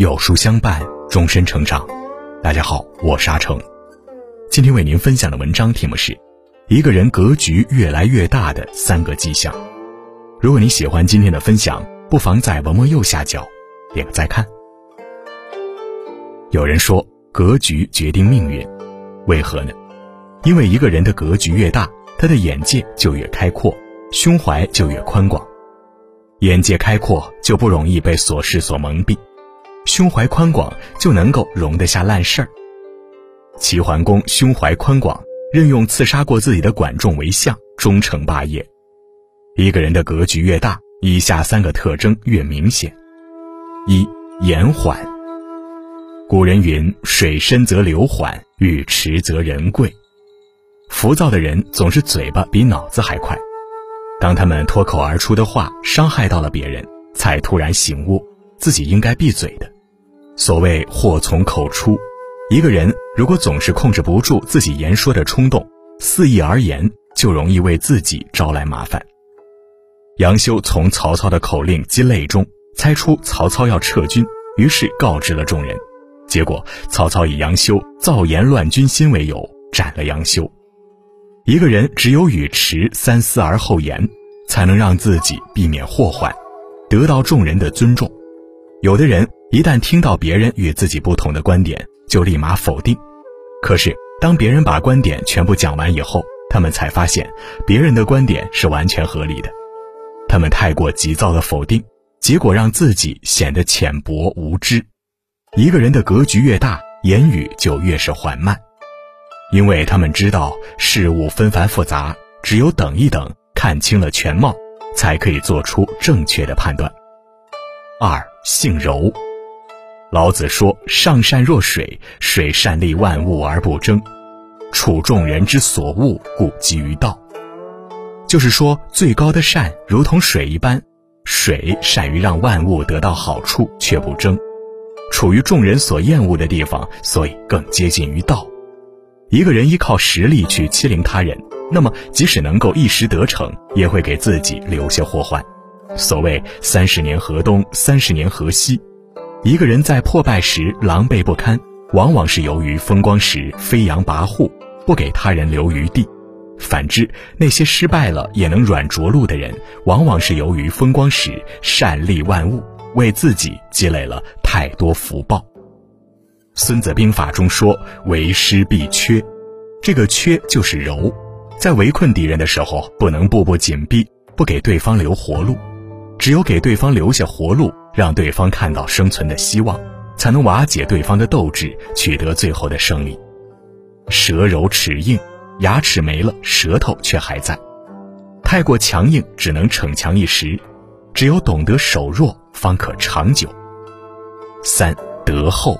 有书相伴，终身成长。大家好，我是阿成。今天为您分享的文章题目是《一个人格局越来越大的三个迹象》。如果你喜欢今天的分享，不妨在文末右下角点个再看。有人说，格局决定命运，为何呢？因为一个人的格局越大，他的眼界就越开阔，胸怀就越宽广。眼界开阔，就不容易被琐事所蒙蔽。胸怀宽广就能够容得下烂事儿。齐桓公胸怀宽广，任用刺杀过自己的管仲为相，终成霸业。一个人的格局越大，以下三个特征越明显：一、延缓。古人云：“水深则流缓，欲迟则人贵。”浮躁的人总是嘴巴比脑子还快，当他们脱口而出的话伤害到了别人，才突然醒悟。自己应该闭嘴的。所谓祸从口出，一个人如果总是控制不住自己言说的冲动，肆意而言，就容易为自己招来麻烦。杨修从曹操的口令鸡肋中猜出曹操要撤军，于是告知了众人。结果曹操以杨修造言乱军心为由，斩了杨修。一个人只有语迟三思而后言，才能让自己避免祸患，得到众人的尊重。有的人一旦听到别人与自己不同的观点，就立马否定。可是当别人把观点全部讲完以后，他们才发现别人的观点是完全合理的。他们太过急躁的否定，结果让自己显得浅薄无知。一个人的格局越大，言语就越是缓慢，因为他们知道事物纷繁复杂，只有等一等，看清了全貌，才可以做出正确的判断。二性柔，老子说：“上善若水，水善利万物而不争，处众人之所恶，故几于道。”就是说，最高的善如同水一般，水善于让万物得到好处，却不争；处于众人所厌恶的地方，所以更接近于道。一个人依靠实力去欺凌他人，那么即使能够一时得逞，也会给自己留下祸患。所谓三十年河东，三十年河西。一个人在破败时狼狈不堪，往往是由于风光时飞扬跋扈，不给他人留余地；反之，那些失败了也能软着陆的人，往往是由于风光时善利万物，为自己积累了太多福报。《孙子兵法》中说：“为师必缺”，这个“缺”就是柔，在围困敌人的时候，不能步步紧逼，不给对方留活路。只有给对方留下活路，让对方看到生存的希望，才能瓦解对方的斗志，取得最后的胜利。舌柔齿硬，牙齿没了，舌头却还在。太过强硬，只能逞强一时。只有懂得守弱，方可长久。三德厚。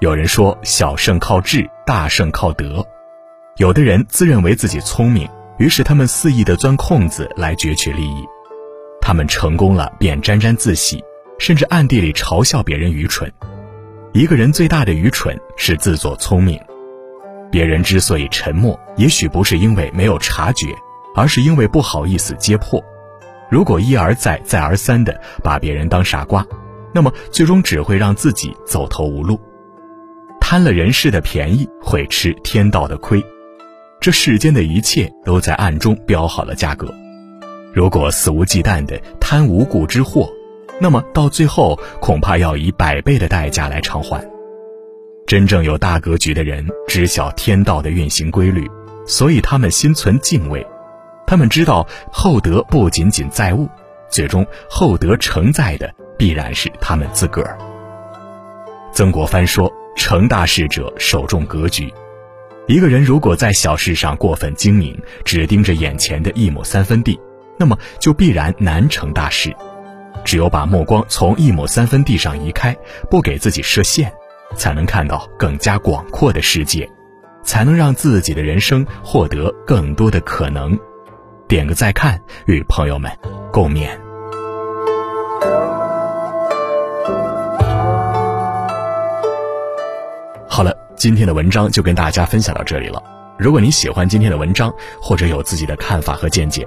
有人说，小胜靠智，大胜靠德。有的人自认为自己聪明，于是他们肆意的钻空子来攫取利益。他们成功了，便沾沾自喜，甚至暗地里嘲笑别人愚蠢。一个人最大的愚蠢是自作聪明。别人之所以沉默，也许不是因为没有察觉，而是因为不好意思揭破。如果一而再、再而三的把别人当傻瓜，那么最终只会让自己走投无路。贪了人世的便宜，会吃天道的亏。这世间的一切都在暗中标好了价格。如果肆无忌惮地贪无故之祸，那么到最后恐怕要以百倍的代价来偿还。真正有大格局的人知晓天道的运行规律，所以他们心存敬畏。他们知道厚德不仅仅在物，最终厚德承载的必然是他们自个儿。曾国藩说：“成大事者，首重格局。一个人如果在小事上过分精明，只盯着眼前的一亩三分地。”那么就必然难成大事。只有把目光从一亩三分地上移开，不给自己设限，才能看到更加广阔的世界，才能让自己的人生获得更多的可能。点个再看，与朋友们共勉。好了，今天的文章就跟大家分享到这里了。如果你喜欢今天的文章，或者有自己的看法和见解，